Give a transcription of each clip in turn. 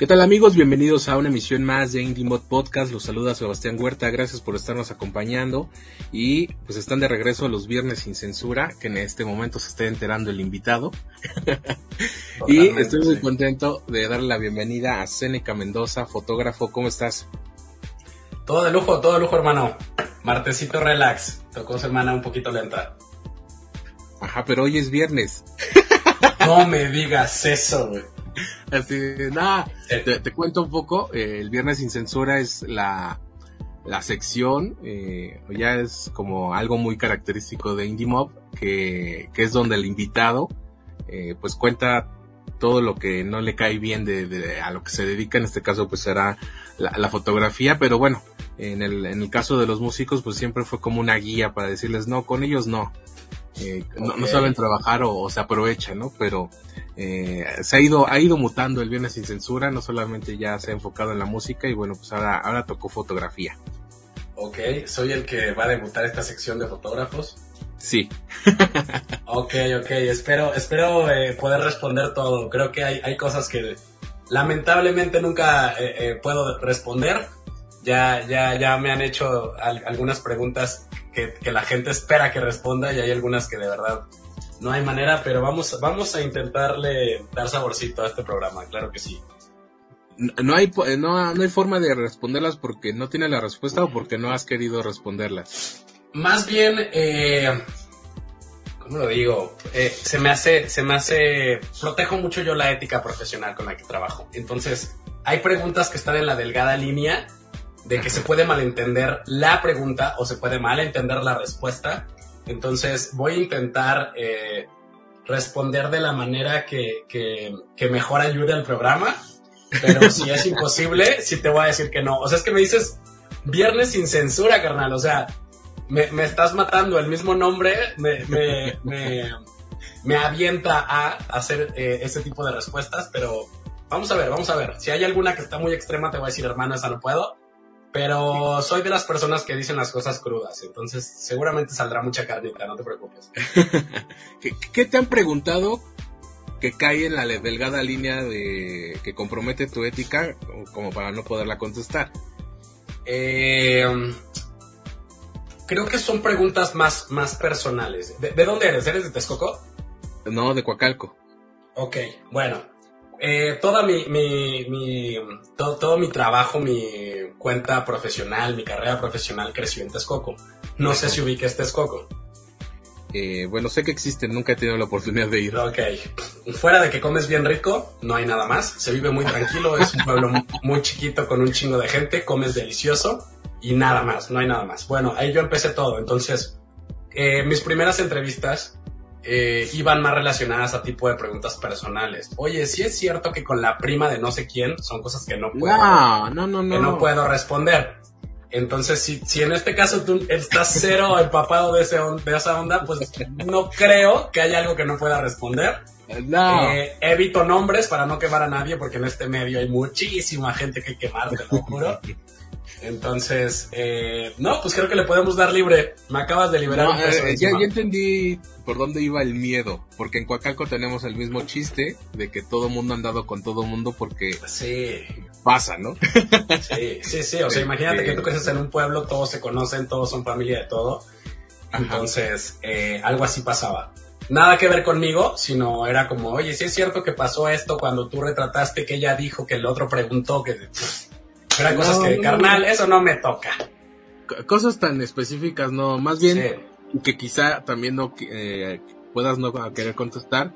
¿Qué tal amigos? Bienvenidos a una emisión más de Indie Mod Podcast. Los saluda Sebastián Huerta. Gracias por estarnos acompañando. Y pues están de regreso los viernes sin censura, que en este momento se esté enterando el invitado. y estoy muy contento de darle la bienvenida a Seneca Mendoza, fotógrafo. ¿Cómo estás? Todo de lujo, todo de lujo, hermano. Martecito relax. Tocó semana un poquito lenta. Ajá, pero hoy es viernes. no me digas eso, güey. Así, nada, te, cuento un poco. Eh, el Viernes sin Censura es la, la sección, eh, ya es como algo muy característico de Indie Mob, que, que es donde el invitado, eh, pues cuenta todo lo que no le cae bien de, a lo que se dedica, en este caso pues será la, la, fotografía, pero bueno, en el, en el caso de los músicos pues siempre fue como una guía para decirles no, con ellos no, eh, no, saben trabajar o, se aprovechan, ¿no? Pero eh, se ha ido, ha ido mutando el Viernes sin Censura, no solamente ya se ha enfocado en la música y bueno, pues ahora, ahora tocó fotografía. Ok, soy el que va a debutar esta sección de fotógrafos. Sí. ok, ok, espero, espero eh, poder responder todo. Creo que hay, hay cosas que lamentablemente nunca puedo responder. Ya, ya, ya me han hecho algunas preguntas que, la gente espera que responda y hay algunas que de verdad no hay manera, pero vamos, vamos a intentarle dar saborcito a este programa, claro que sí. No hay, no, no hay forma de responderlas porque no tiene la respuesta o porque no has querido responderlas. Más bien, eh, ¿cómo lo digo? Eh, se me hace, se me hace, protejo mucho yo la ética profesional con la que trabajo. Entonces, hay preguntas que están en la delgada línea de que se puede malentender la pregunta o se puede malentender la respuesta. Entonces voy a intentar eh, responder de la manera que, que, mejor ayude al programa, pero si es imposible, sí te voy a decir que no. O sea, es que me dices viernes sin censura, carnal. O sea, me, estás matando. El mismo nombre me, me, me, avienta a hacer eh, ese tipo de respuestas, pero vamos a ver, vamos a ver. Si hay alguna que está muy extrema, te voy a decir, hermano, esa no puedo. Pero soy de las personas que dicen las cosas crudas, entonces seguramente saldrá mucha carnita, no te preocupes. ¿Qué, te han preguntado que cae en la delgada línea de que compromete tu ética como para no poderla contestar? Eh, creo que son preguntas más, más personales. ¿De, ¿De, dónde eres? ¿Eres de Texcoco? No, de Coacalco. Ok, bueno, eh, toda mi, mi, todo, mi trabajo, mi cuenta profesional, mi carrera profesional creció en Texcoco. No sé si ubiques Texcoco. Eh, bueno, sé que existe, nunca he tenido la oportunidad de ir. Ok. Fuera de que comes bien rico, no hay nada más. Se vive muy tranquilo, es un pueblo muy chiquito con un chingo de gente, comes delicioso y nada más, no hay nada más. Bueno, ahí yo empecé todo. Entonces, eh, mis primeras entrevistas eh, iban más relacionadas a tipo de preguntas personales. Oye, si es cierto que con la prima de no sé quién son cosas que no puedo, no, no, no, que no puedo responder. Entonces, si, si en este caso tú estás cero empapado de, ese, de esa onda, pues no creo que haya algo que no pueda responder. No. Eh, evito nombres para no quemar a nadie, porque en este medio hay muchísima gente que quemar, te lo juro. Entonces, eh, no, pues creo que le podemos dar libre. Me acabas de liberar. Eh, ya, entendí por dónde iba el miedo, porque en Coacalco tenemos el mismo chiste de que todo mundo ha andado con todo mundo porque sí. pasa, ¿no? sí, sí, sí. O sea, imagínate que tú creces en un pueblo, todos se conocen, todos son familia de todo. Entonces, eh, algo así pasaba. Nada que ver conmigo, sino era como, oye, si es cierto que pasó esto cuando tú retrataste que ella dijo que el otro preguntó que cosas que, carnal, eso no me toca. Cosas tan específicas, no, más bien que quizá también no eh, puedas no querer contestar,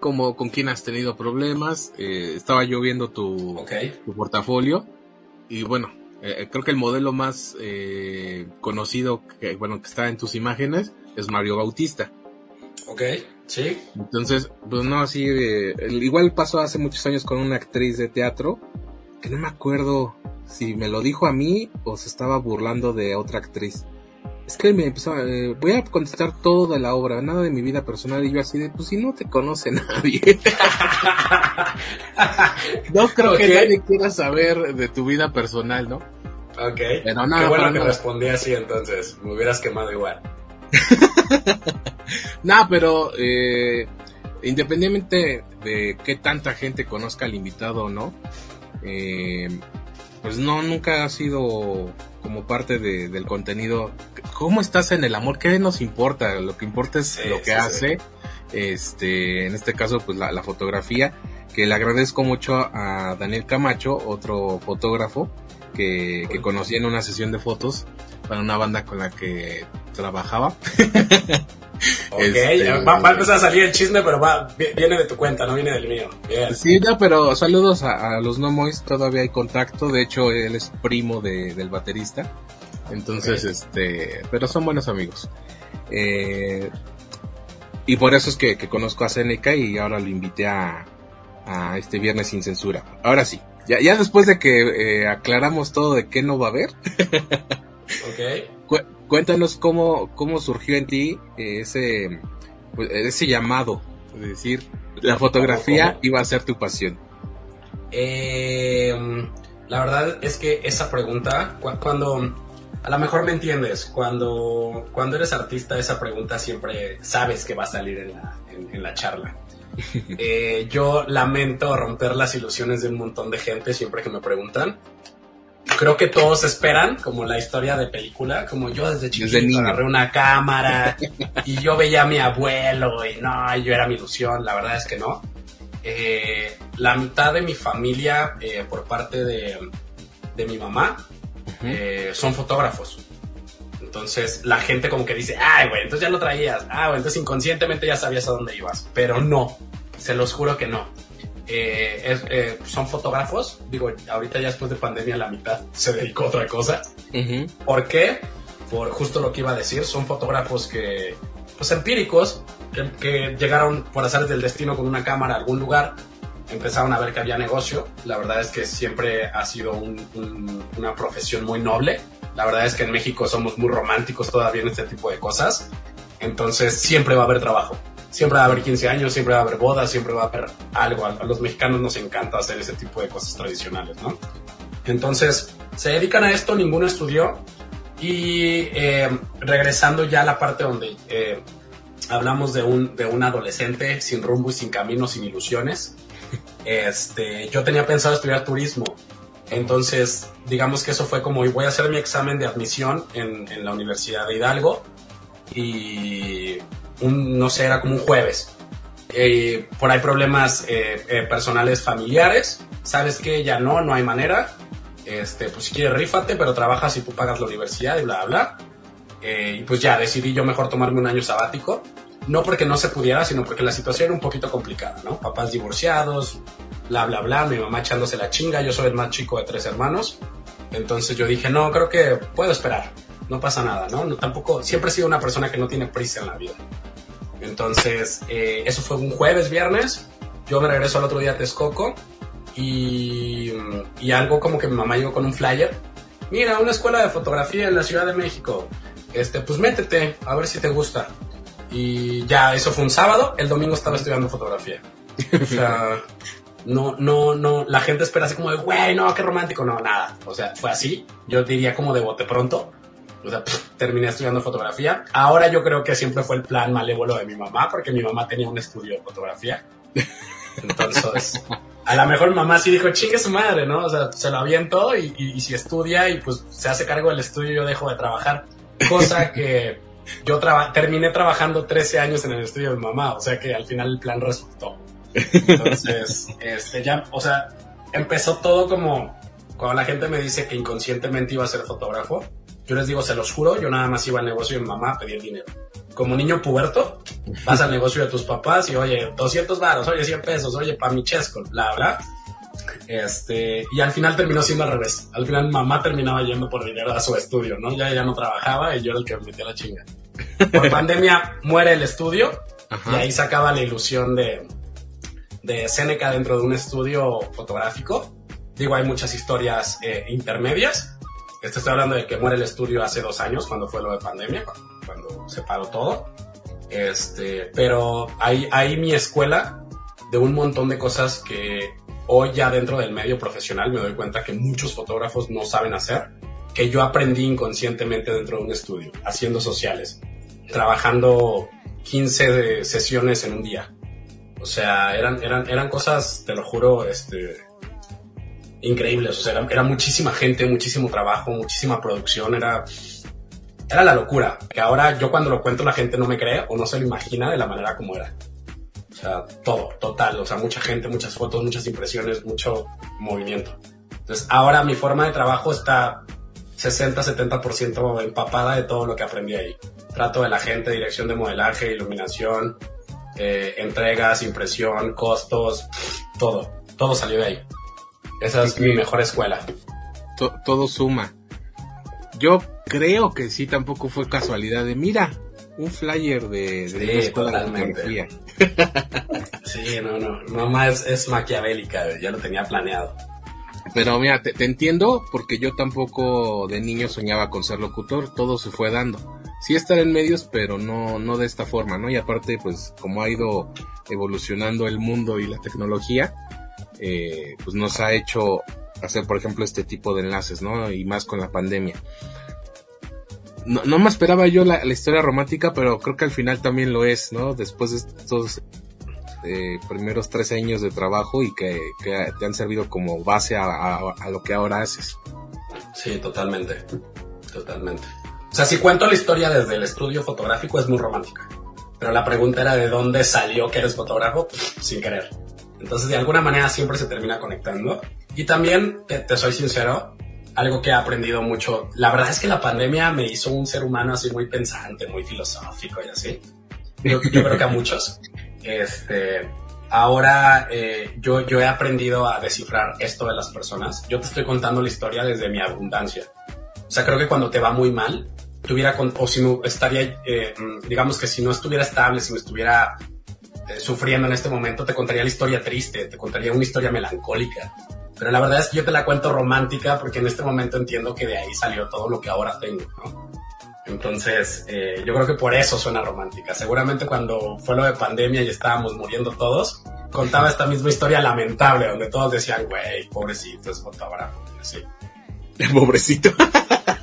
como con quién has tenido problemas. Eh, estaba yo viendo tu, tu portafolio y bueno, eh, creo que el modelo más conocido que, bueno, que está en tus imágenes es Mario Bautista. Ok, sí. Entonces, pues no, así, igual pasó hace muchos años con una actriz de teatro, que no me acuerdo si me lo dijo a mí o se estaba burlando de otra actriz. es que me empezó, eh, voy a contestar todo de la obra, nada de mi vida personal. Y yo así de, pues si no te conoce nadie. no creo que nadie quiera saber de tu vida personal, ¿no? Ok. Pero nada, Qué bueno que respondí así entonces. Me hubieras quemado igual. nada, pero eh, independientemente de qué tanta gente conozca al invitado o no, eh, pues no, nunca ha sido como parte del contenido. ¿Cómo estás en el amor? ¿Qué nos importa? Lo que importa es lo que hace. Este, en este caso, pues la, fotografía, que le agradezco mucho a Daniel Camacho, otro fotógrafo, que, que conocí en una sesión de fotos para una banda con la que trabajaba. Ok, este, va, a empezar a salir el chisme, pero va, viene de tu cuenta, no viene del mío. Sí, no, pero saludos a, los Nomois, todavía hay contacto, de hecho él es primo del baterista, entonces, este, pero son buenos amigos. Eh, y por eso es que, conozco a Seneca y ahora lo invité a, a este viernes sin censura. Ahora sí, ya, ya después de que eh, aclaramos todo de qué no va a haber. ok cuéntanos cómo, cómo surgió en ti eh, ese, pues, ese llamado, es decir, la fotografía iba a ser tu pasión. Eh, la verdad es que esa pregunta, cuando, a lo mejor me entiendes, cuando, cuando eres artista, esa pregunta siempre sabes que va a salir en la, en, la charla. Eh, yo lamento romper las ilusiones de un montón de gente siempre que me preguntan creo que todos esperan, como la historia de película, como yo desde chiquito agarré una cámara y yo veía a mi abuelo y no, yo era mi ilusión, la verdad es que no. Eh, la mitad de mi familia, eh, por parte de, de mi mamá, eh, son fotógrafos. Entonces la gente como que dice, ay, güey, entonces ya lo traías. Ah, güey, entonces inconscientemente ya sabías a dónde ibas. Pero no, se los juro que no. Eh, eh, son fotógrafos. Digo, ahorita ya después de pandemia la mitad se dedicó a otra cosa. ¿Por qué? Por justo lo que iba a decir, son fotógrafos que, pues empíricos, que, llegaron por azares del destino con una cámara a algún lugar, empezaron a ver que había negocio. La verdad es que siempre ha sido una profesión muy noble. La verdad es que en México somos muy románticos todavía en este tipo de cosas. Entonces siempre va a haber trabajo siempre va a haber 15 años, siempre va a haber bodas, siempre va a haber algo. A los mexicanos nos encanta hacer ese tipo de cosas tradicionales, ¿no? Entonces, se dedican a esto, ninguno estudió. Y eh, regresando ya a la parte donde eh, hablamos de un, de un adolescente sin rumbo y sin camino, sin ilusiones, este, yo tenía pensado estudiar turismo. Entonces, digamos que eso fue como, voy a hacer mi examen de admisión en, en la Universidad de Hidalgo y no sé, era como un jueves. Eh, por ahí problemas eh, eh, personales familiares, sabes que ya no, no hay manera. Este, pues si quieres rífate, pero trabajas y tú pagas la universidad y bla, bla. y pues ya decidí yo mejor tomarme un año sabático. No porque no se pudiera, sino porque la situación era un poquito complicada, ¿no? Papás divorciados, bla, bla, bla, mi mamá echándose la chinga, yo soy el más chico de tres hermanos. Entonces yo dije, no, creo que puedo esperar, no pasa nada, ¿no? no tampoco, siempre he sido una persona que no tiene prisa en la vida. Entonces, eh, eso fue un jueves, viernes. Yo me regreso al otro día a Texcoco y, y algo como que mi mamá llegó con un flyer. Mira, una escuela de fotografía en la Ciudad de México. Este, pues métete, a ver si te gusta. Y ya, eso fue un sábado. El domingo estaba estudiando fotografía. O sea, no, no, no. La gente espera así como de, güey, no, qué romántico. No, nada. O sea, fue así. Yo diría como de bote pronto. O sea, terminé estudiando fotografía. Ahora yo creo que siempre fue el plan malévolo de mi mamá, porque mi mamá tenía un estudio de fotografía. Entonces, a lo mejor mi mamá sí dijo, chingue su madre, ¿no? O sea, se lo aviento y, y, si estudia y pues se hace cargo del estudio, yo dejo de trabajar. Cosa que yo terminé trabajando 13 años en el estudio de mi mamá, o sea que al final el plan resultó. Entonces, este, ya, o sea, empezó todo como cuando la gente me dice que inconscientemente iba a ser fotógrafo yo les digo, se los juro, yo nada más iba al negocio de mi mamá a pedir dinero. Como niño puberto, vas al negocio de tus papás y oye, 200 varos, oye, 100 pesos, oye, pa' mi chesco, bla, bla. Este, y al final terminó siendo al revés. Al final mamá terminaba yendo por dinero a su estudio, ¿no? Ya ya no trabajaba y yo era el que me metía la chinga. Por pandemia muere el estudio y ahí se acaba la ilusión de, de Seneca dentro de un estudio fotográfico. Digo, hay muchas historias eh, intermedias, Este estoy hablando de que muere el estudio hace dos años, cuando fue lo de pandemia, cuando, se paró todo. Este, pero hay, hay mi escuela de un montón de cosas que hoy ya dentro del medio profesional me doy cuenta que muchos fotógrafos no saben hacer, que yo aprendí inconscientemente dentro de un estudio, haciendo sociales, trabajando 15 sesiones en un día. O sea, eran, eran, eran cosas, te lo juro, este, increíbles. O sea, era, muchísima gente, muchísimo trabajo, muchísima producción. Era, era la locura. Que ahora yo cuando lo cuento la gente no me cree o no se lo imagina de la manera como era. O sea, todo, total. O sea, mucha gente, muchas fotos, muchas impresiones, mucho movimiento. Entonces, ahora mi forma de trabajo está 60-70% empapada de todo lo que aprendí ahí. Trato de la gente, dirección de modelaje, iluminación, eh, entregas, impresión, costos, todo. Todo salió de ahí. Esa es mi mejor escuela. todo suma. Yo creo que sí, tampoco fue casualidad de, mira, un flyer de, de totalmente. sí, no, no. Mamá es, es maquiavélica, ya lo tenía planeado. Pero mira, te, entiendo porque yo tampoco de niño soñaba con ser locutor, todo se fue dando. Sí estar en medios, pero no, no de esta forma, ¿no? Y aparte, pues como ha ido evolucionando el mundo y la tecnología, eh, pues nos ha hecho hacer, por ejemplo, este tipo de enlaces, ¿no? Y más con la pandemia. No, no me esperaba yo la, historia romántica, pero creo que al final también lo es, ¿no? Después de estos eh, primeros tres años de trabajo y que, te han servido como base a, lo que ahora haces. Sí, totalmente. Totalmente. O sea, si cuento la historia desde el estudio fotográfico es muy romántica. Pero la pregunta era de dónde salió que eres fotógrafo, sin querer. Entonces, de alguna manera siempre se termina conectando. Y también, te, soy sincero, algo que he aprendido mucho. La verdad es que la pandemia me hizo un ser humano así muy pensante, muy filosófico y así. Yo, creo que a muchos. Este, ahora eh, yo, yo he aprendido a descifrar esto de las personas. Yo te estoy contando la historia desde mi abundancia. O sea, creo que cuando te va muy mal, tuviera con, o si no estaría, eh, digamos que si no estuviera estable, si no estuviera sufriendo en este momento, te contaría la historia triste, te contaría una historia melancólica. Pero la verdad es que yo te la cuento romántica porque en este momento entiendo que de ahí salió todo lo que ahora tengo, ¿no? Entonces, eh, yo creo que por eso suena romántica. Seguramente cuando fue lo de pandemia y estábamos muriendo todos, contaba esta misma historia lamentable donde todos decían, güey, pobrecito, es fotógrafo, así. Pobrecito.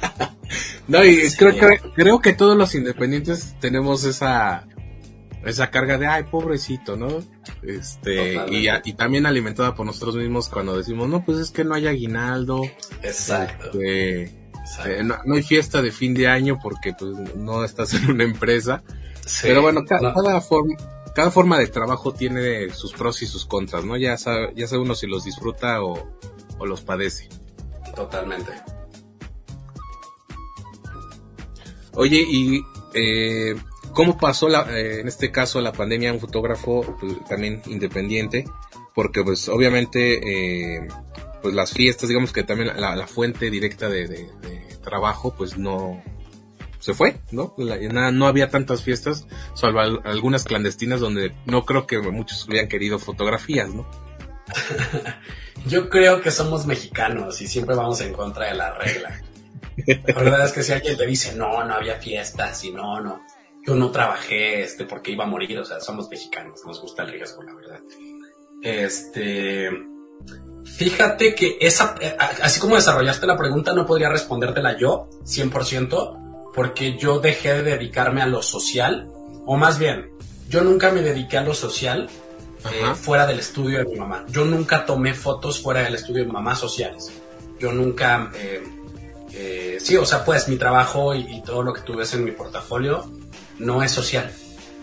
no, y creo, que, creo que todos los independientes tenemos esa, esa carga de, ay, pobrecito, ¿no? Este, y, y, también alimentada por nosotros mismos cuando decimos, no, pues es que no hay aguinaldo. Exacto. Este, eh, no, hay fiesta de fin de año porque pues no estás en una empresa. Pero bueno, cada, forma, cada forma de trabajo tiene sus pros y sus contras, ¿no? Ya sabe, ya sabe uno si los disfruta o, o los padece. Totalmente. Oye, y eh, ¿Cómo pasó la, eh, en este caso la pandemia un fotógrafo pues, también independiente? Porque pues obviamente eh, pues las fiestas, digamos que también la, fuente directa de, trabajo pues no se fue, ¿no? no había tantas fiestas, salvo algunas clandestinas donde no creo que muchos hubieran querido fotografías, ¿no? Yo creo que somos mexicanos y siempre vamos en contra de la regla. La verdad es que si alguien te dice, no, no había fiestas y no, no, yo no trabajé este porque iba a morir, o sea, somos mexicanos, nos gusta el riesgo, la verdad. Este, fíjate que esa, así como desarrollaste la pregunta, no podría respondértela yo 100%, porque yo dejé de dedicarme a lo social, o más bien, yo nunca me dediqué a lo social eh, fuera del estudio de mi mamá. Yo nunca tomé fotos fuera del estudio de mi mamá sociales. Yo nunca, eh, eh, sí, o sea, pues mi trabajo y, y, todo lo que tú ves en mi portafolio no es social.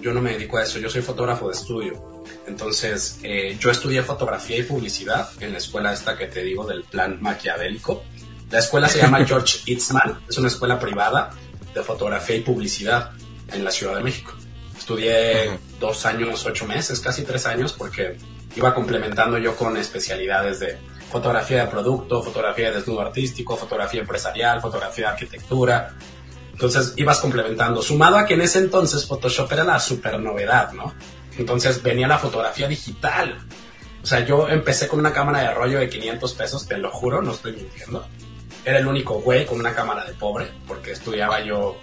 Yo no me dedico a eso, yo soy fotógrafo de estudio. Entonces, eh, yo estudié fotografía y publicidad en la escuela esta que te digo del plan maquiavélico. La escuela se llama George Eastman, es una escuela privada de fotografía y publicidad en la Ciudad de México. Estudié dos años, ocho meses, casi tres años, porque iba complementando yo con especialidades de fotografía de producto, fotografía de desnudo artístico, fotografía empresarial, fotografía de arquitectura, entonces ibas complementando, sumado a que en ese entonces Photoshop era la super novedad, ¿no? Entonces venía la fotografía digital. O sea, yo empecé con una cámara de rollo de 500 pesos, te lo juro, no estoy mintiendo. era el único güey con una cámara de pobre, porque estudiaba yo.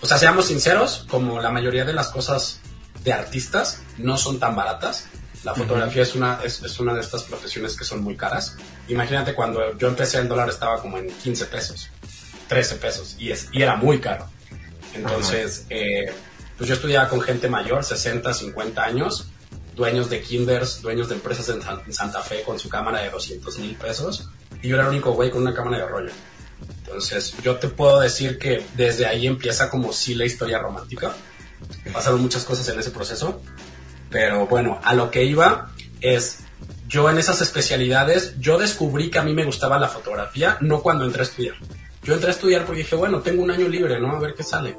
O sea, seamos sinceros, como la mayoría de las cosas de artistas no son tan baratas. La fotografía es, una, es, es, una de estas profesiones que son muy caras. Imagínate cuando yo empecé el dólar estaba como en 15 pesos, 13 pesos, y, es, y era muy caro. Entonces, eh, pues yo estudiaba con gente mayor, 60, 50 años, dueños de kinders, dueños de empresas en, en Santa Fe con su cámara de 200 mil pesos, y yo era el único güey con una cámara de rollo. Entonces, yo te puedo decir que desde ahí empieza como sí la historia romántica. Pasaron muchas cosas en ese proceso, pero bueno, a lo que iba es, yo en esas especialidades, yo descubrí que a mí me gustaba la fotografía, no cuando entré a estudiar. Yo entré a estudiar porque dije, bueno, tengo un año libre, ¿no? A ver qué sale.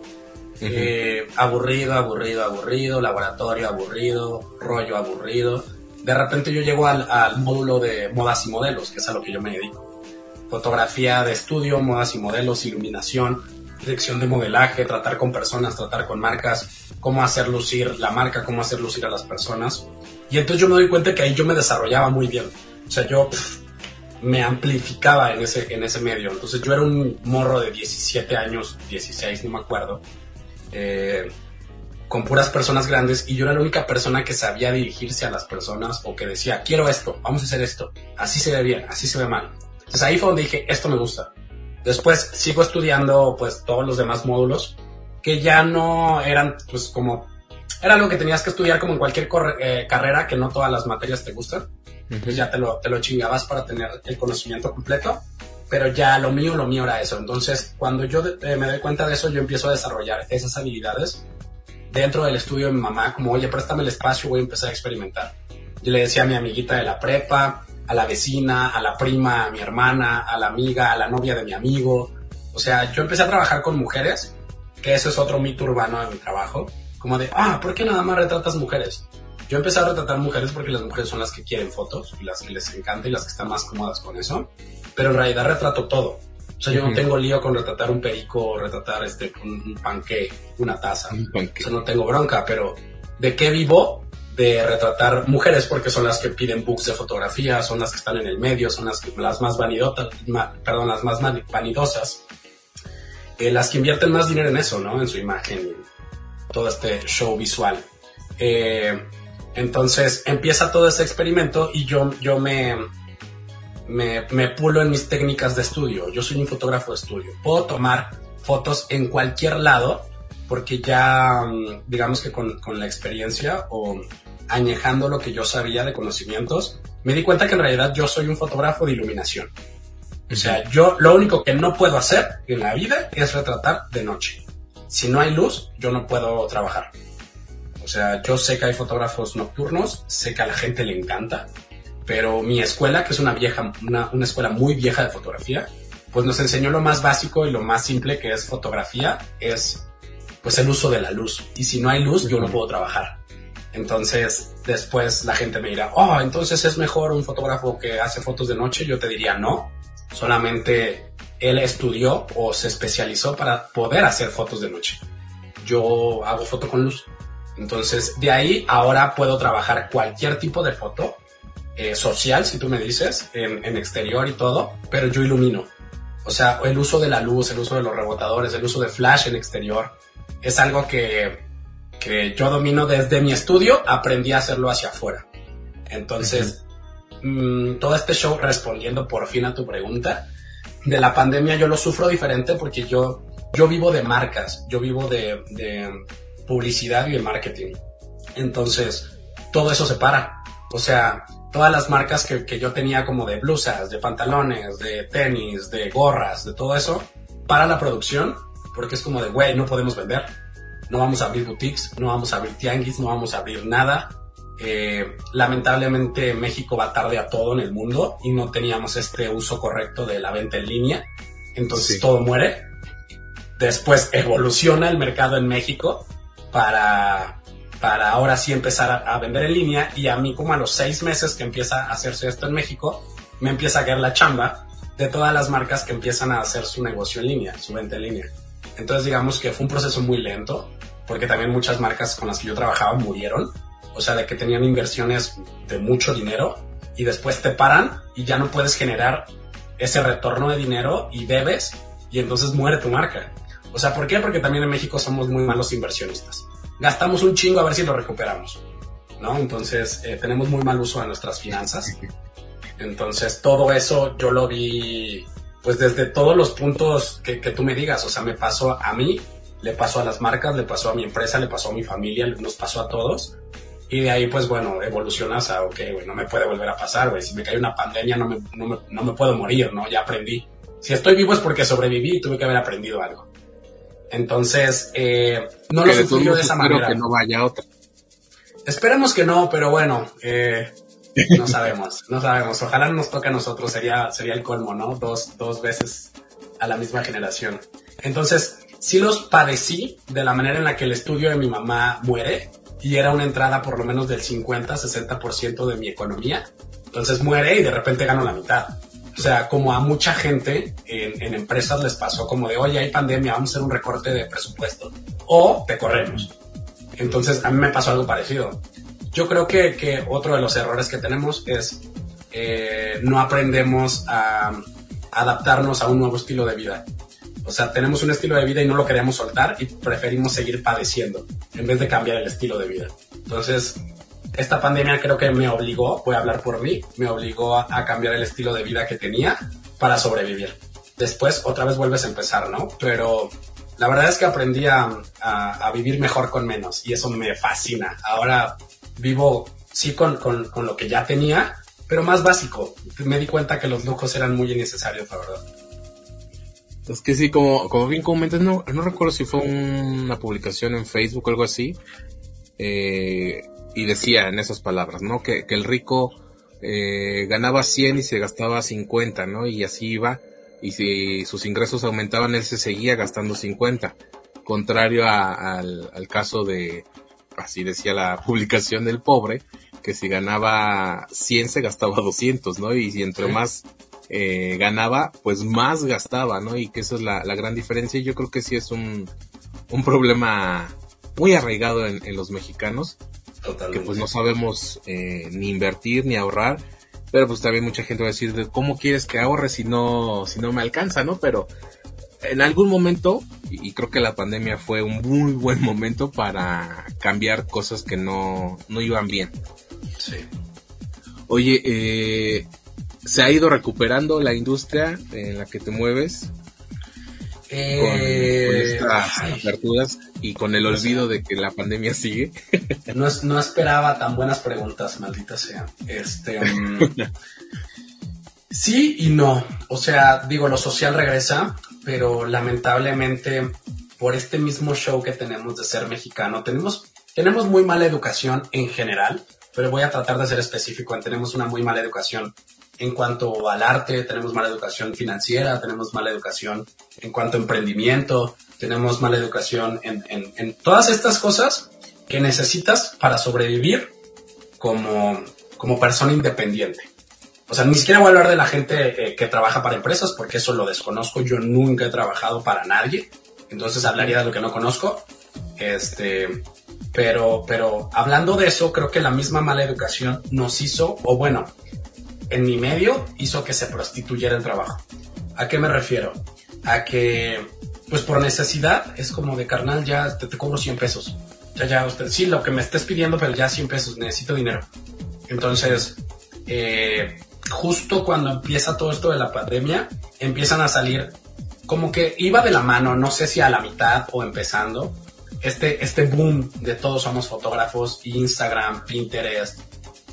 eh, aburrido, aburrido, aburrido, laboratorio aburrido, rollo aburrido. De repente yo llego al, al módulo de modas y modelos, que es a lo que yo me dedico. Fotografía de estudio, modas y modelos, iluminación, dirección de modelaje, tratar con personas, tratar con marcas, cómo hacer lucir la marca, cómo hacer lucir a las personas. Y entonces yo me doy cuenta que ahí yo me desarrollaba muy bien. O sea, yo pff, me amplificaba en ese, en ese medio. Entonces yo era un morro de 17 años, 16, no me acuerdo, eh, con puras personas grandes y yo era la única persona que sabía dirigirse a las personas o que decía, quiero esto, vamos a hacer esto, así se ve bien, así se ve mal. Entonces ahí fue donde dije, esto me gusta. Después sigo estudiando pues todos los demás módulos que ya no eran pues como era algo que tenías que estudiar como en cualquier eh, carrera que no todas las materias te gustan. Entonces ya te lo, te lo chingabas para tener el conocimiento completo. Pero ya lo mío, lo mío era eso. Entonces, cuando yo eh, me doy cuenta de eso, yo empiezo a desarrollar esas habilidades dentro del estudio de mi mamá, como, oye, préstame el espacio, voy a empezar a experimentar. Yo le decía a mi amiguita de la prepa, a la vecina, a la prima, a mi hermana, a la amiga, a la novia de mi amigo. O sea, yo empecé a trabajar con mujeres, que eso es otro mito urbano de mi trabajo, como de, ah, ¿por qué nada más retratas mujeres? Yo empecé a retratar mujeres porque las mujeres son las que quieren fotos, y las que les encanta y las que están más cómodas con eso, pero en realidad retrato todo. O sea, yo no tengo lío con retratar un perico o retratar este, un, un panque, una taza. Un. O sea, no tengo bronca, pero ¿de qué vivo? De retratar mujeres porque son las que piden books de fotografía, son las que están en el medio, son las, las más vanidotas, ma, perdón, las más vanidosas, eh, las que invierten más dinero en eso, ¿no? En su imagen todo este show visual. Eh, entonces empieza todo este experimento y yo, yo me, me, me pulo en mis técnicas de estudio. Yo soy un fotógrafo de estudio. Puedo tomar fotos en cualquier lado porque ya, digamos que con, con, la experiencia o añejando lo que yo sabía de conocimientos, me di cuenta que en realidad yo soy un fotógrafo de iluminación. O sea, yo lo único que no puedo hacer en la vida es retratar de noche. Si no hay luz, yo no puedo trabajar. O sea, yo sé que hay fotógrafos nocturnos, sé que a la gente le encanta, pero mi escuela, que es una vieja, una, una escuela muy vieja de fotografía, pues nos enseñó lo más básico y lo más simple que es fotografía, es pues el uso de la luz. Y si no hay luz, yo no puedo trabajar. Entonces, después la gente me dirá, oh, entonces es mejor un fotógrafo que hace fotos de noche. Yo te diría, no, solamente él estudió o se especializó para poder hacer fotos de noche. Yo hago foto con luz. Entonces, de ahí ahora puedo trabajar cualquier tipo de foto eh, social, si tú me dices, en, exterior y todo, pero yo ilumino. O sea, el uso de la luz, el uso de los rebotadores, el uso de flash en exterior, es algo que, que yo domino desde mi estudio, aprendí a hacerlo hacia afuera. Entonces, mmm, todo este show, respondiendo por fin a tu pregunta, de la pandemia yo lo sufro diferente porque yo, yo vivo de marcas, yo vivo de publicidad y de marketing. Entonces, todo eso se para. O sea, todas las marcas que, que, yo tenía como de blusas, de pantalones, de tenis, de gorras, de todo eso, para la producción, porque es como de, güey, no podemos vender, no vamos a abrir boutiques, no vamos a abrir tianguis, no vamos a abrir nada. Eh, lamentablemente México va tarde a todo en el mundo y no teníamos este uso correcto de la venta en línea, entonces sí. todo muere. Después evoluciona el mercado en México para para ahora sí empezar a, vender en línea y a mí como a los seis meses que empieza a hacerse esto en México, me empieza a caer la chamba de todas las marcas que empiezan a hacer su negocio en línea, su venta en línea. Entonces digamos que fue un proceso muy lento, porque también muchas marcas con las que yo trabajaba murieron, o sea, de que tenían inversiones de mucho dinero y después te paran y ya no puedes generar ese retorno de dinero y debes y entonces muere tu marca. O sea, ¿por qué? Porque también en México somos muy malos inversionistas. Gastamos un chingo a ver si lo recuperamos, ¿no? Entonces, eh, tenemos muy mal uso de nuestras finanzas. Entonces, todo eso yo lo vi, pues desde todos los puntos que, tú me digas. O sea, me pasó a mí, le pasó a las marcas, le pasó a mi empresa, le pasó a mi familia, nos pasó a todos. Y de ahí, pues bueno, evolucionas a, ok, güey, no me puede volver a pasar, güey. Si me cae una pandemia, no me, no, me, no me puedo morir, ¿no? Ya aprendí. Si estoy vivo es porque sobreviví y tuve que haber aprendido algo. Entonces, eh, no lo sufrí de esa manera. que no vaya otra. Esperemos que no, pero bueno, eh, no sabemos, no sabemos. Ojalá no nos toque a nosotros, sería, sería el colmo, ¿no? Dos, dos veces a la misma generación. Entonces, sí los padecí de la manera en la que el estudio de mi mamá muere y era una entrada por lo menos del 50-60% de mi economía. Entonces muere y de repente gano la mitad. O sea, como a mucha gente en, empresas les pasó como de, oye, hay pandemia, vamos a hacer un recorte de presupuesto. O te corremos. Entonces a mí me pasó algo parecido. Yo creo que, que otro de los errores que tenemos es eh, no aprendemos a adaptarnos a un nuevo estilo de vida. O sea, tenemos un estilo de vida y no lo queremos soltar y preferimos seguir padeciendo en vez de cambiar el estilo de vida. Entonces, esta pandemia creo que me obligó, voy a hablar por mí, me obligó a, cambiar el estilo de vida que tenía para sobrevivir. Después otra vez vuelves a empezar, ¿no? Pero la verdad es que aprendí a, a, vivir mejor con menos y eso me fascina. Ahora vivo, sí, con, con, con, lo que ya tenía, pero más básico. Me di cuenta que los lujos eran muy innecesarios, la verdad. Es que sí, como, como bien comentas, no, no recuerdo si fue una publicación en Facebook o algo así. Eh, y decía en esas palabras, ¿no? Que, que el rico eh, ganaba 100 y se gastaba 50, ¿no? Y así iba. Y si sus ingresos aumentaban, él se seguía gastando 50. Contrario al, al caso de, así decía la publicación del pobre, que si ganaba 100 se gastaba 200, ¿no? Y si entre más eh, ganaba, pues más gastaba, ¿no? Y que esa es la, gran diferencia. Y yo creo que sí es un, un problema muy arraigado en, los mexicanos. Que pues no sabemos eh, ni invertir ni ahorrar. Pero pues también mucha gente va a decir, ¿cómo quieres que ahorre si no, si no me alcanza, no? Pero en algún momento, y creo que la pandemia fue un muy buen momento para cambiar cosas que no, no iban bien. Sí. Oye, eh, se ha ido recuperando la industria en la que te mueves eh, con, estas aperturas y con el olvido de que la pandemia sigue. No, no esperaba tan buenas preguntas, maldita sea. Este, um, sí y no. O sea, digo, lo social regresa, pero lamentablemente por este mismo show que tenemos de ser mexicano, tenemos, tenemos muy mala educación en general, pero voy a tratar de ser específico. Tenemos una muy mala educación en cuanto al arte, tenemos mala educación financiera, tenemos mala educación en cuanto a emprendimiento, tenemos mala educación en, en, todas estas cosas que necesitas para sobrevivir como, como persona independiente. O sea, ni siquiera voy a hablar de la gente eh, que trabaja para empresas porque eso lo desconozco. Yo nunca he trabajado para nadie. Entonces hablaría de lo que no conozco. Este, pero, pero hablando de eso, creo que la misma mala educación nos hizo, o bueno, en mi medio hizo que se prostituyera el trabajo. ¿A qué me refiero? A que, pues por necesidad, es como de carnal, ya te, cobro 100 pesos. Ya, ya, usted, sí, lo que me estés pidiendo, pero ya 100 pesos, necesito dinero. Entonces, eh, justo cuando empieza todo esto de la pandemia, empiezan a salir como que iba de la mano, no sé si a la mitad o empezando, este, este boom de todos somos fotógrafos, Instagram, Pinterest,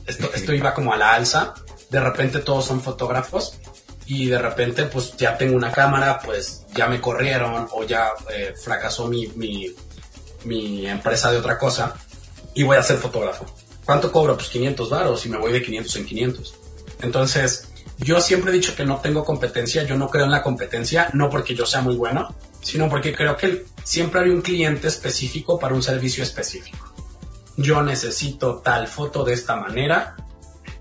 esto, esto iba como a la alza de repente todos son fotógrafos y de repente pues ya tengo una cámara, pues ya me corrieron o ya eh, fracasó mi, mi, empresa de otra cosa y voy a ser fotógrafo. ¿Cuánto cobro? Pues 500 varos y me voy de 500 en 500. Entonces, yo siempre he dicho que no tengo competencia, yo no creo en la competencia, no porque yo sea muy bueno, sino porque creo que siempre hay un cliente específico para un servicio específico. Yo necesito tal foto de esta manera,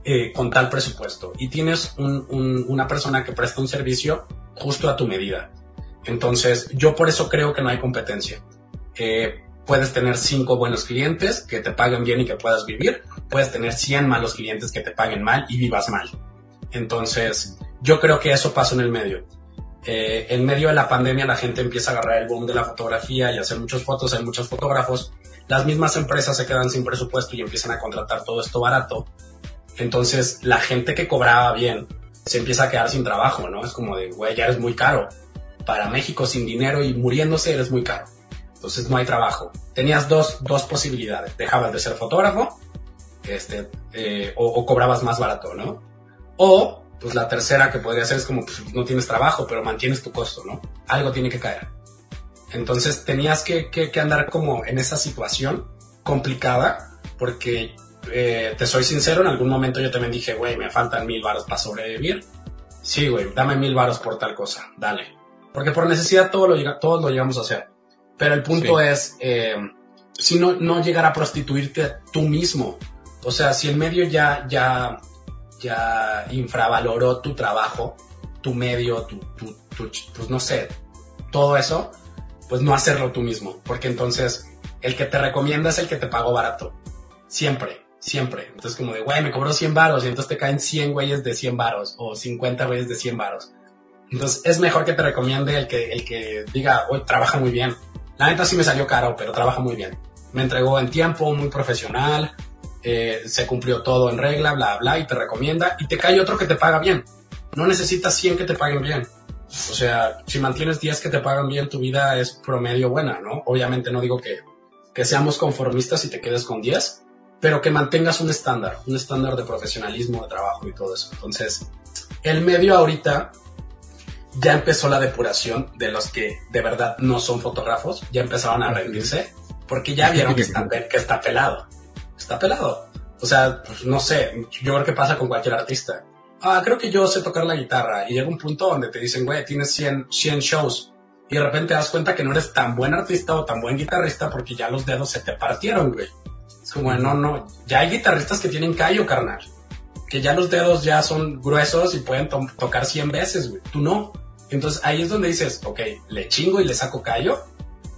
eh, con tal presupuesto y tienes una persona que presta un servicio justo a tu medida. Entonces, yo por eso creo que no hay competencia. Puedes tener cinco buenos clientes que te paguen bien y que puedas vivir. Puedes tener 100 malos clientes que te paguen mal y vivas mal. Entonces, Yo creo que eso pasó en el medio. Eh, en medio de la pandemia la gente empieza a agarrar el boom de la fotografía y hacer muchas fotos, hay muchos fotógrafos. Las mismas empresas se quedan sin presupuesto y empiezan a contratar todo esto barato. Entonces la gente que cobraba bien se empieza a quedar sin trabajo, ¿no? Es como de, güey, ya eres muy caro. Para México sin dinero y muriéndose eres muy caro. Entonces no hay trabajo. Tenías dos, dos posibilidades. Dejabas de ser fotógrafo este, eh, o, cobrabas más barato, ¿no? O, pues la tercera que podría ser es como, pues no tienes trabajo, pero mantienes tu costo, ¿no? Algo tiene que caer. Entonces tenías que, que andar como en esa situación complicada, porque eh, te soy sincero, en algún momento yo también dije, güey, me faltan mil varos para sobrevivir. Sí, güey, dame mil varos por tal cosa, dale. Porque por necesidad todo lo, todos lo llegamos a hacer. Pero el punto sí. es, eh, si no, no llegar a prostituirte tú mismo. O sea, si el medio ya, ya, ya infravaloró tu trabajo, tu medio, tu, tu, tu, pues no sé, todo eso, pues no hacerlo tú mismo. Porque entonces el que te recomienda es el que te pagó barato. Siempre, siempre. Entonces como de, güey, me cobró 100 varos y entonces te caen 100 güeyes de 100 varos o 50 güeyes de 100 varos. Entonces es mejor que te recomiende el que, el que diga, hoy trabaja muy bien. La neta sí me salió caro, pero trabaja muy bien. Me entregó en tiempo, muy profesional, eh, se cumplió todo en regla, bla, bla, y te recomienda, y te cae otro que te paga bien. No necesitas 100 que te paguen bien. O sea, si mantienes 10 que te pagan bien, tu vida es promedio buena, ¿no? Obviamente no digo que, que seamos conformistas y te quedes con 10, pero que mantengas un estándar, un estándar de profesionalismo, de trabajo y todo eso. Entonces, el medio ahorita ya empezó la depuración de los que de verdad no son fotógrafos, ya empezaron a rendirse porque ya vieron que está, que está pelado. Está pelado. O sea, pues, no sé, yo creo que pasa con cualquier artista. Ah, creo que yo sé tocar la guitarra y llega un punto donde te dicen, güey, tienes 100, 100 shows y de repente te das cuenta que no eres tan buen artista o tan buen guitarrista porque ya los dedos se te partieron, güey. Es como, no, no, ya hay guitarristas que tienen callo, carnal. Que ya los dedos ya son gruesos y pueden to tocar 100 veces, güey. Tú no. Entonces ahí es donde dices, ok, le chingo y le saco callo.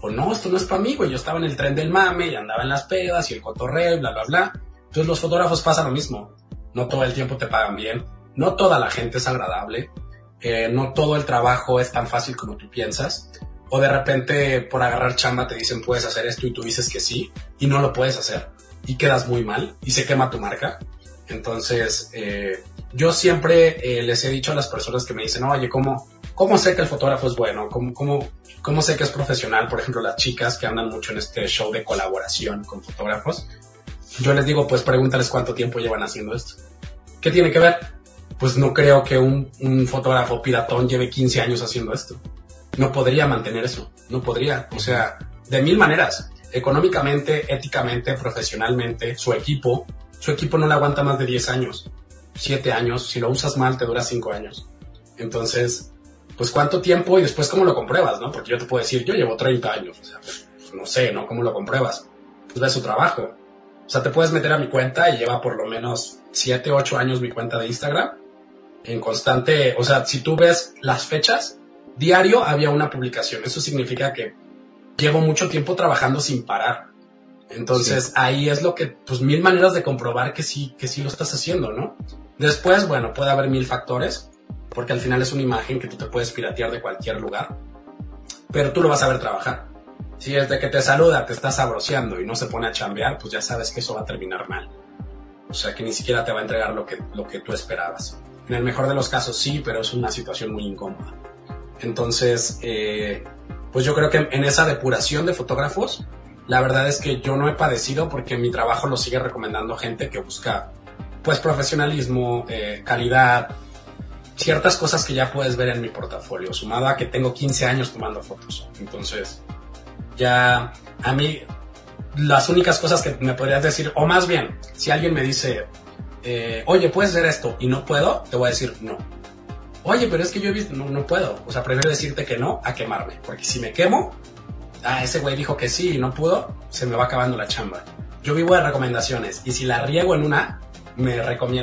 O no, esto no es para mí, güey. Yo estaba en el tren del mame y andaba en las pedas y el cotorreo bla, bla, bla. Entonces los fotógrafos pasa lo mismo. No todo el tiempo te pagan bien. No toda la gente es agradable. Eh, no todo el trabajo es tan fácil como tú piensas. O de repente por agarrar chamba te dicen puedes hacer esto y tú dices que sí y no lo puedes hacer. Y quedas muy mal y se quema tu marca. Entonces, eh, yo siempre eh, les he dicho a las personas que me dicen, oye, ¿cómo, ¿cómo sé que el fotógrafo es bueno? ¿Cómo, cómo, ¿Cómo sé que es profesional? Por ejemplo, las chicas que andan mucho en este show de colaboración con fotógrafos. Yo les digo, pues pregúntales cuánto tiempo llevan haciendo esto. ¿Qué tiene que ver? Pues no creo que un, un fotógrafo piratón lleve 15 años haciendo esto. No podría mantener eso. No podría. O sea, de mil maneras. Económicamente, éticamente, profesionalmente, su equipo, su equipo no le aguanta más de 10 años. 7 años. Si lo usas mal, te dura 5 años. Entonces, pues cuánto tiempo y después cómo lo compruebas, ¿no? Porque yo te puedo decir, yo llevo 30 años, o sea, pues, no sé, ¿no? ¿Cómo lo compruebas? Pues ves su trabajo. O sea, te puedes meter a mi cuenta y lleva por lo menos 7, 8 años mi cuenta de Instagram en constante, o sea, si tú ves las fechas, diario había una publicación. Eso significa que llevo mucho tiempo trabajando sin parar. Entonces sí. ahí es lo que, pues mil maneras de comprobar que sí, que sí lo estás haciendo, ¿no? Después, bueno, puede haber mil factores porque al final es una imagen que tú te puedes piratear de cualquier lugar, pero tú lo vas a ver trabajar. Si desde que te saluda te está sabroseando y no se pone a chambear, pues ya sabes que eso va a terminar mal. O sea, que ni siquiera te va a entregar lo que, lo que tú esperabas. En el mejor de los casos sí, pero es una situación muy incómoda. Entonces, eh, pues yo creo que en esa depuración de fotógrafos, la verdad es que yo no he padecido porque mi trabajo lo sigue recomendando gente que busca pues profesionalismo, eh, calidad, ciertas cosas que ya puedes ver en mi portafolio, sumado a que tengo 15 años tomando fotos. Entonces, ya a mí las únicas cosas que me podrías decir, o más bien, si alguien me dice, eh, oye, ¿puedes hacer esto? Y no puedo, te voy a decir no. Oye, pero es que yo he visto, no, no puedo. O sea, prefiero decirte que no a quemarme. Porque si me quemo, ah, ese güey dijo que sí y no pudo, se me va acabando la chamba. Yo vivo de recomendaciones y si la riego en una, me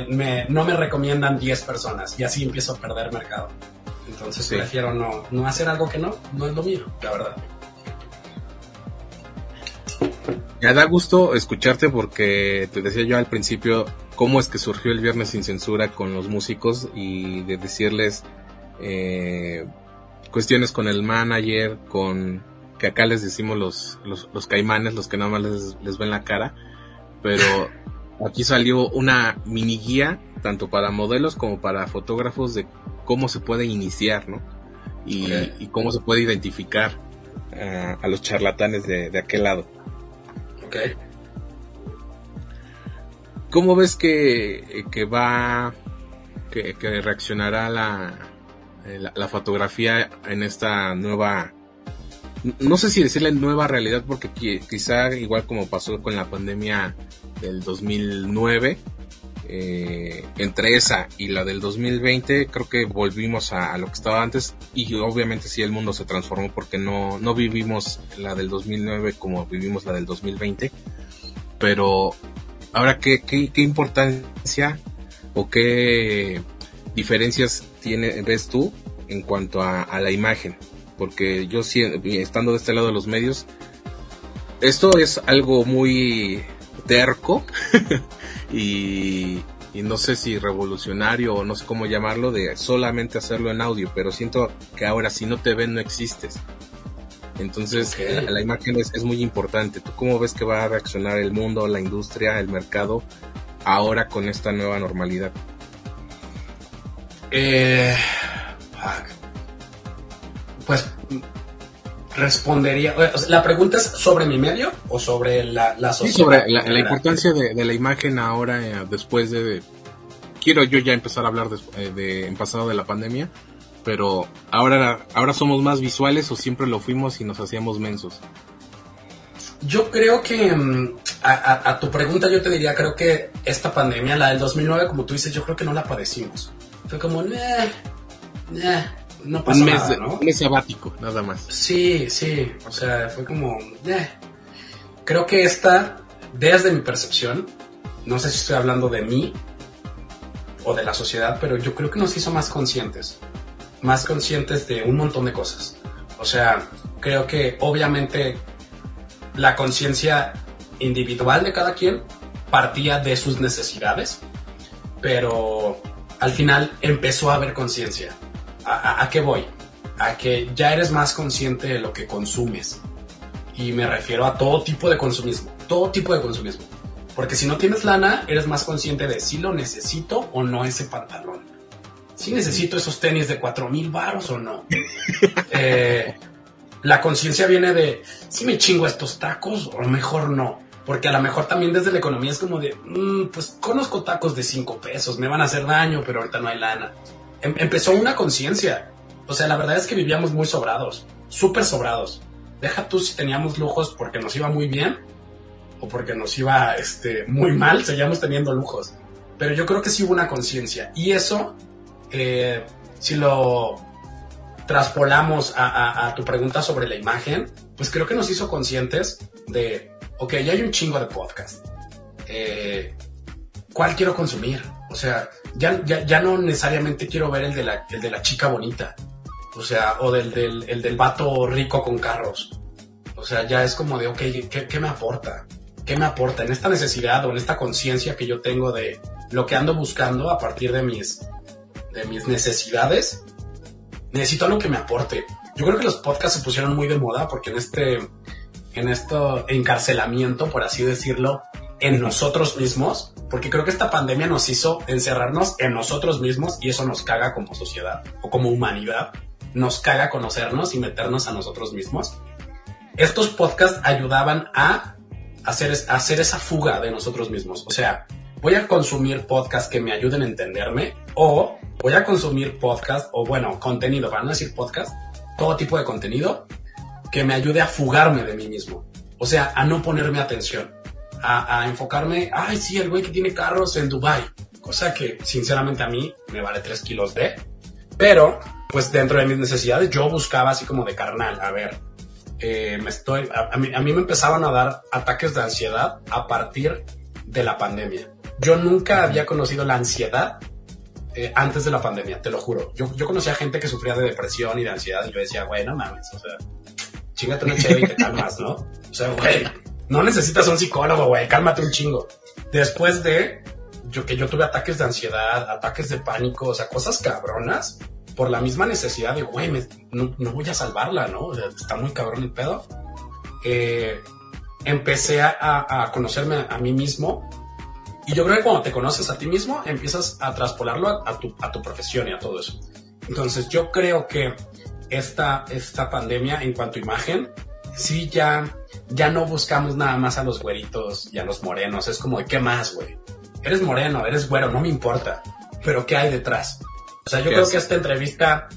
me, no me recomiendan 10 personas y así empiezo a perder mercado. Entonces sí. prefiero no, no hacer algo que no, no es lo mío, la verdad. Me da gusto escucharte porque te decía yo al principio, cómo es que surgió el Viernes sin Censura con los músicos y de decirles eh, cuestiones con el manager, con que acá les decimos los, los, caimanes, los que nada más les, les ven la cara, pero aquí salió una mini guía, tanto para modelos como para fotógrafos, de cómo se puede iniciar, ¿no? Y, y cómo se puede identificar uh, a los charlatanes de, de aquel lado. Ok. ¿Cómo ves que, va, que, que reaccionará la, la, fotografía en esta nueva, no sé si decirle nueva realidad, porque quizá igual como pasó con la pandemia del 2009, eh, entre esa y la del 2020 creo que volvimos a, lo que estaba antes y obviamente sí el mundo se transformó porque no, no vivimos la del 2009 como vivimos la del 2020 pero ahora qué, qué, qué importancia o qué diferencias tiene, ves tú en cuanto a, la imagen porque yo estando de este lado de los medios esto es algo muy terco y, no sé si revolucionario o no sé cómo llamarlo de solamente hacerlo en audio, pero siento que ahora si no te ven no existes. Entonces la, imagen es, es, muy importante. ¿Tú cómo ves que va a reaccionar el mundo, la industria, el mercado ahora con esta nueva normalidad? Eh, pues respondería. La pregunta es sobre mi medio o sobre la, la sociedad. Sí, sobre la, importancia de, la imagen ahora, eh, después de, Quiero yo ya empezar a hablar eh, de, en pasado de la pandemia, pero ahora, ahora somos más visuales o siempre lo fuimos y nos hacíamos mensos. Yo creo que mm, a, tu pregunta yo te diría, creo que esta pandemia, la del 2009, como tú dices, yo creo que no la padecimos. Fue como, nah, nah, no pasó un mes, nada, ¿no? Un mes sabático, nada más. Sí, sí, o sea, fue como... Creo que esta, desde mi percepción, no sé si estoy hablando de mí o de la sociedad, pero yo creo que nos hizo más conscientes, más conscientes de un montón de cosas. O sea, creo que obviamente la conciencia individual de cada quien partía de sus necesidades, pero al final empezó a haber conciencia. ¿A, qué voy? A que ya eres más consciente de lo que consumes. Y me refiero a todo tipo de consumismo. Todo tipo de consumismo. Porque si no tienes lana, eres más consciente de si lo necesito o no ese pantalón. Si necesito esos tenis de 4 mil baros o no. Eh, la conciencia viene de si me chingo estos tacos o mejor no. Porque a lo mejor también desde la economía es como de, mm, pues conozco tacos de 5 pesos, me van a hacer daño, pero ahorita no hay lana. Em, empezó una conciencia. O sea, la verdad es que vivíamos muy sobrados, súper sobrados. Deja tú si teníamos lujos porque nos iba muy bien o porque nos iba este, muy mal, seguíamos teniendo lujos. Pero yo creo que sí hubo una conciencia. Y eso, eh, si lo traspolamos a, tu pregunta sobre la imagen, pues creo que nos hizo conscientes de, ok, ya hay un chingo de podcast. Eh, ¿Cuál quiero consumir? O sea, ya, ya, ya no necesariamente quiero ver el de la, el de la chica bonita. O sea, o del, del, el del vato rico con carros. O sea, ya es como de, ok, ¿qué, ¿qué, me aporta? ¿Qué me aporta en esta necesidad o en esta conciencia que yo tengo de lo que ando buscando a partir de mis, de mis necesidades? Necesito algo que me aporte. Yo creo que los podcasts se pusieron muy de moda porque en este, en este encarcelamiento, por así decirlo, en nosotros mismos, porque creo que esta pandemia nos hizo encerrarnos en nosotros mismos y eso nos caga como sociedad o como humanidad. Nos caga conocernos y meternos a nosotros mismos. Estos podcasts ayudaban a hacer, hacer esa fuga de nosotros mismos. O sea, voy a consumir podcasts que me ayuden a entenderme o voy a consumir podcasts o bueno, contenido, para no decir podcast, todo tipo de contenido que me ayude a fugarme de mí mismo. O sea, a no ponerme atención a, enfocarme, ay, sí, el güey que tiene carros en Dubai, cosa que sinceramente a mí me vale 3 kilos de, pero pues dentro de mis necesidades yo buscaba así como de carnal, a ver, eh, me estoy, a, mí, a mí me empezaban a dar ataques de ansiedad a partir de la pandemia. Yo nunca había conocido la ansiedad eh, antes de la pandemia, te lo juro. Yo, yo conocía gente que sufría de depresión y de ansiedad y yo decía, güey, no mames, o sea, chingate una chévere y te calmas, ¿no? O sea, güey, no necesitas un psicólogo, güey, cálmate un chingo. Después de que yo tuve ataques de ansiedad, ataques de pánico, o sea, cosas cabronas por la misma necesidad de, güey, no, voy a salvarla, ¿no? O está muy cabrón el pedo. Eh, empecé a, conocerme a, mí mismo y yo creo que cuando te conoces a ti mismo empiezas a traspolarlo a, tu, a tu profesión y a todo eso. Entonces yo creo que esta, esta pandemia en cuanto a imagen, sí ya, ya no buscamos nada más a los güeritos y a los morenos. Es como ¿qué más, güey? Eres moreno, eres güero, no me importa. Pero ¿qué hay detrás? O sea, yo creo que esta entrevista,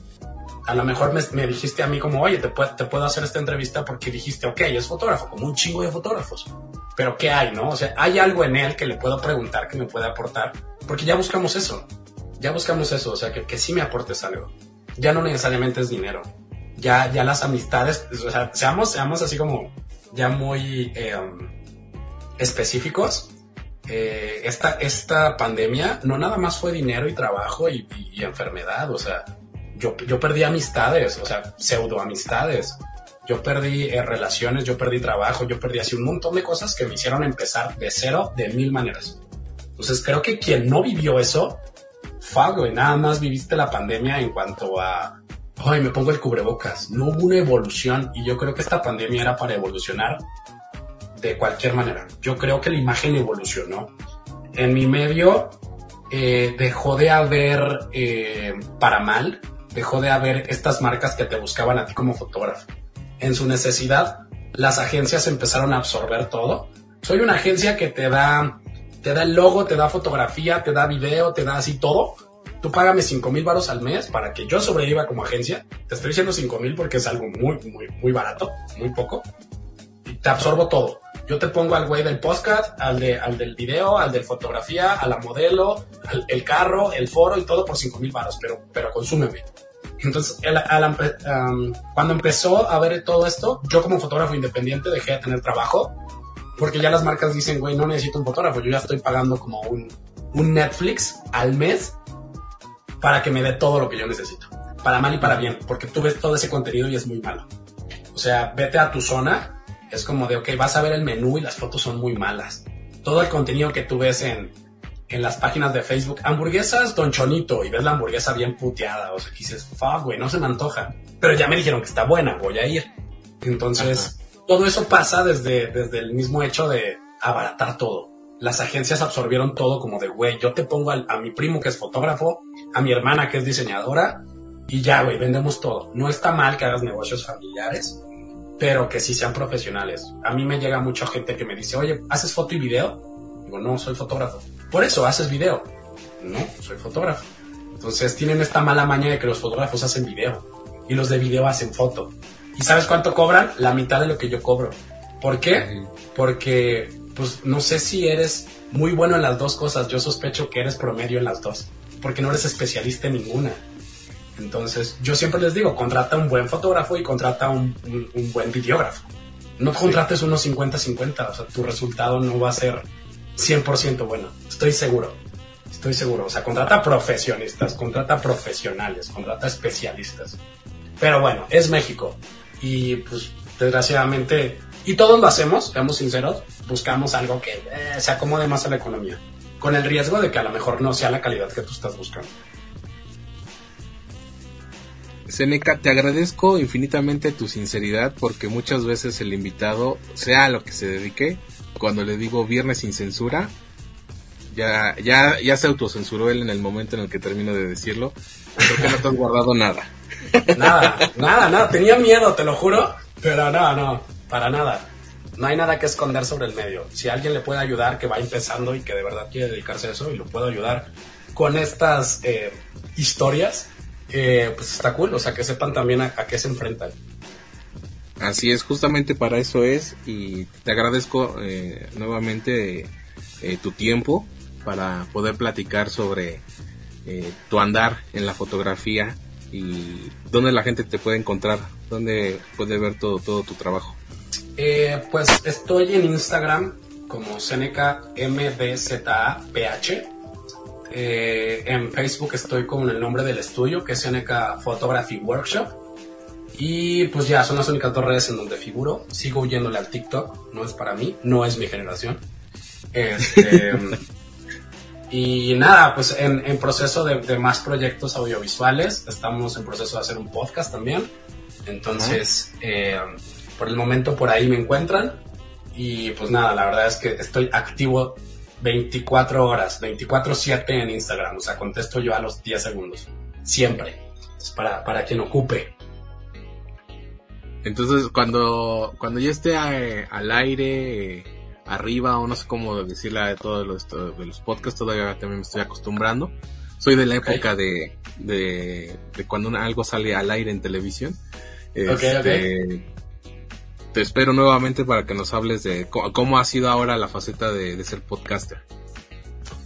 a lo mejor me, dijiste a mí como, oye, te, te puedo hacer esta entrevista porque dijiste, ok, es fotógrafo, como un chingo de fotógrafos. Pero ¿qué hay, no? O sea, hay algo en él que le puedo preguntar, que me puede aportar, porque ya buscamos eso. Ya buscamos eso, o sea, que, que sí me aportes algo. Ya no necesariamente es dinero. Ya, ya las amistades, o sea, seamos, seamos así como ya muy eh, específicos eh, esta, esta pandemia no nada más fue dinero y trabajo y, enfermedad, o sea, yo, yo perdí amistades, o sea, pseudo amistades. Yo perdí eh, relaciones, yo perdí trabajo, yo perdí así un montón de cosas que me hicieron empezar de cero de mil maneras. Entonces creo que quien no vivió eso, fue, nada más viviste la pandemia en cuanto a, ay, me pongo el cubrebocas. No hubo una evolución y yo creo que esta pandemia era para evolucionar de cualquier manera. Yo creo que la imagen evolucionó. En mi medio eh, dejó de haber, eh, para mal, dejó de haber estas marcas que te buscaban a ti como fotógrafo. En su necesidad, las agencias empezaron a absorber todo. Soy una agencia que te da, te da el logo, te da fotografía, te da video, te da así todo. Tú págame 5 mil baros al mes para que yo sobreviva como agencia. Te estoy diciendo 5 mil porque es algo muy, muy, muy barato, muy poco. Y te absorbo todo. Yo te pongo al güey del podcast, al, de, al del video, al de fotografía, a la modelo, al, el carro, el foro y todo por 5 mil baros, pero, pero consúmeme. Entonces, cuando empezó a ver todo esto, yo como fotógrafo independiente dejé de tener trabajo, porque ya las marcas dicen, güey, no necesito un fotógrafo, yo ya estoy pagando como un, un Netflix al mes para que me dé todo lo que yo necesito. Para mal y para bien, porque tú ves todo ese contenido y es muy malo. O sea, vete a tu zona es como de, ok, vas a ver el menú y las fotos son muy malas. Todo el contenido que tú ves en, en las páginas de Facebook, hamburguesas Don Chonito, y ves la hamburguesa bien puteada, o sea, que dices, fuck, güey, no se me antoja. Pero ya me dijeron que está buena, voy a ir. Entonces, todo eso pasa desde, desde el mismo hecho de abaratar todo. Las agencias absorbieron todo como de, güey, yo te pongo a mi primo que es fotógrafo, a mi hermana que es diseñadora, y ya, güey, vendemos todo. No está mal que hagas negocios familiares, pero que sí sean profesionales. A mí me llega mucha gente que me dice, oye, ¿haces foto y video? Digo, no, soy fotógrafo. Por eso, ¿haces video? No, soy fotógrafo. Entonces tienen esta mala maña de que los fotógrafos hacen video y los de video hacen foto. ¿Y sabes cuánto cobran? La mitad de lo que yo cobro. ¿Por qué? Porque, pues, no sé si eres muy bueno en las dos cosas. Yo sospecho que eres promedio en las dos. Porque no eres especialista en ninguna. Entonces, yo siempre les digo, contrata un buen fotógrafo y contrata un, buen videógrafo. No contrates unos 50-50, o sea, tu resultado no va a ser 100% bueno. Estoy seguro. Estoy seguro. O sea, contrata profesionistas, contrata profesionales, contrata especialistas. Pero bueno, es México. Y pues, desgraciadamente, y todos lo hacemos, seamos sinceros, buscamos algo que eh, se acomode más a la economía. Con el riesgo de que a lo mejor no sea la calidad que tú estás buscando. Seneca, te agradezco infinitamente tu sinceridad porque muchas veces el invitado, sea a lo que se dedique, cuando le digo viernes sin censura, ya, ya, ya se autocensuró él en el momento en el que termino de decirlo. Creo no te has guardado nada. Nada, nada, nada. Tenía miedo, te lo juro. Pero no, no, para nada. No hay nada que esconder sobre el medio. Si alguien le puede ayudar, que va empezando y que de verdad quiere dedicarse a eso y lo puedo ayudar con estas eh, historias, eh, pues está cool, o sea, que sepan también a, qué se enfrentan. Así es, justamente para eso es y te agradezco eh, nuevamente eh, tu tiempo para poder platicar sobre tu andar en la fotografía y dónde la gente te puede encontrar, dónde puede ver todo, todo tu trabajo. pues estoy en Instagram como Seneca eh, en Facebook estoy con el nombre del estudio, que es NK Photography Workshop. Y pues ya, son las únicas dos redes en donde figuro. Sigo huyéndole al TikTok, no es para mí, no es mi generación. Este, Y nada, pues en, en proceso de, de, más proyectos audiovisuales, estamos en proceso de hacer un podcast también. Entonces, eh, por el momento por ahí me encuentran. Y pues nada, la verdad es que estoy activo 24 horas, 24/7 en Instagram. O sea, contesto yo a los 10 segundos. Siempre. Es para, para quien ocupe. Entonces, cuando, cuando ya esté eh, al aire, arriba, o no sé cómo decirle de todos los, de los podcasts, todavía también me estoy acostumbrando. Soy de la época de, de, de, cuando algo sale al aire en televisión. Este, okay, te espero nuevamente para que nos hables de cómo, ha sido ahora la faceta de, de, ser podcaster.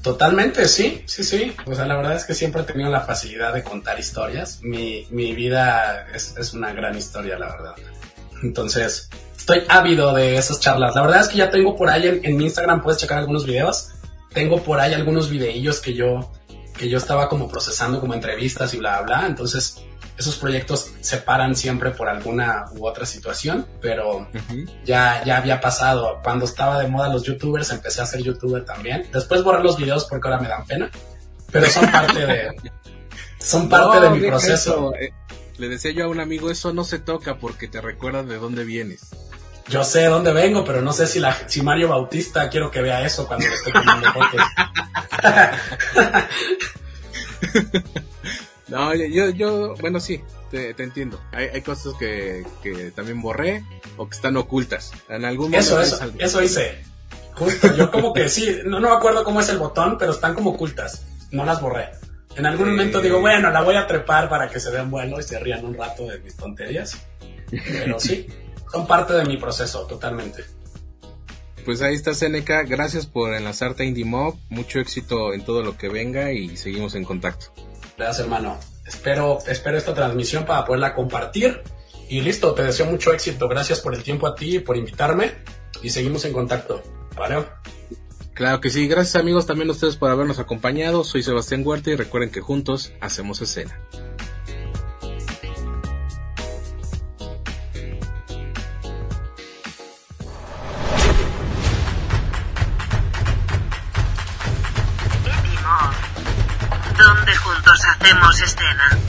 Totalmente, sí, sí, sí. O sea, la verdad es que siempre he tenido la facilidad de contar historias. Mi, mi vida es, es una gran historia, la verdad. Entonces, estoy ávido de esas charlas. La verdad es que ya tengo por ahí en, mi Instagram, puedes checar algunos videos. Tengo por ahí algunos videillos que yo, que yo estaba como procesando como entrevistas y bla, bla. Entonces, esos proyectos se paran siempre por alguna u otra situación, pero uh -huh. ya, ya había pasado. Cuando estaba de moda los youtubers, empecé a ser youtuber también. Después borré los videos porque ahora me dan pena, pero son parte de, son parte no, de mi proceso. Eh, le decía yo a un amigo, eso no se toca porque te recuerda de dónde vienes. Yo sé de dónde vengo, pero no sé si, la, si Mario Bautista quiero que vea eso cuando le esté fotos. No, yo, yo, bueno, sí, te, te entiendo. Hay, hay cosas que, que, también borré o que están ocultas. En algún momento. Eso, eso, eso hice. Justo, yo como que sí, no, no me acuerdo cómo es el botón, pero están como ocultas. No las borré. En algún momento digo, bueno, la voy a trepar para que se vean bueno y se rían un rato de mis tonterías. Pero sí, son parte de mi proceso, totalmente. Pues ahí está Seneca, gracias por enlazarte a IndieMob, mucho éxito en todo lo que venga y seguimos en contacto. Gracias, hermano. Espero, espero esta transmisión para poderla compartir. Y listo, te deseo mucho éxito. Gracias por el tiempo a ti y por invitarme. Y seguimos en contacto. ¿Vale? Claro que sí. Gracias amigos también a ustedes por habernos acompañado. Soy Sebastián Huerta y recuerden que juntos hacemos escena. Hacemos escena.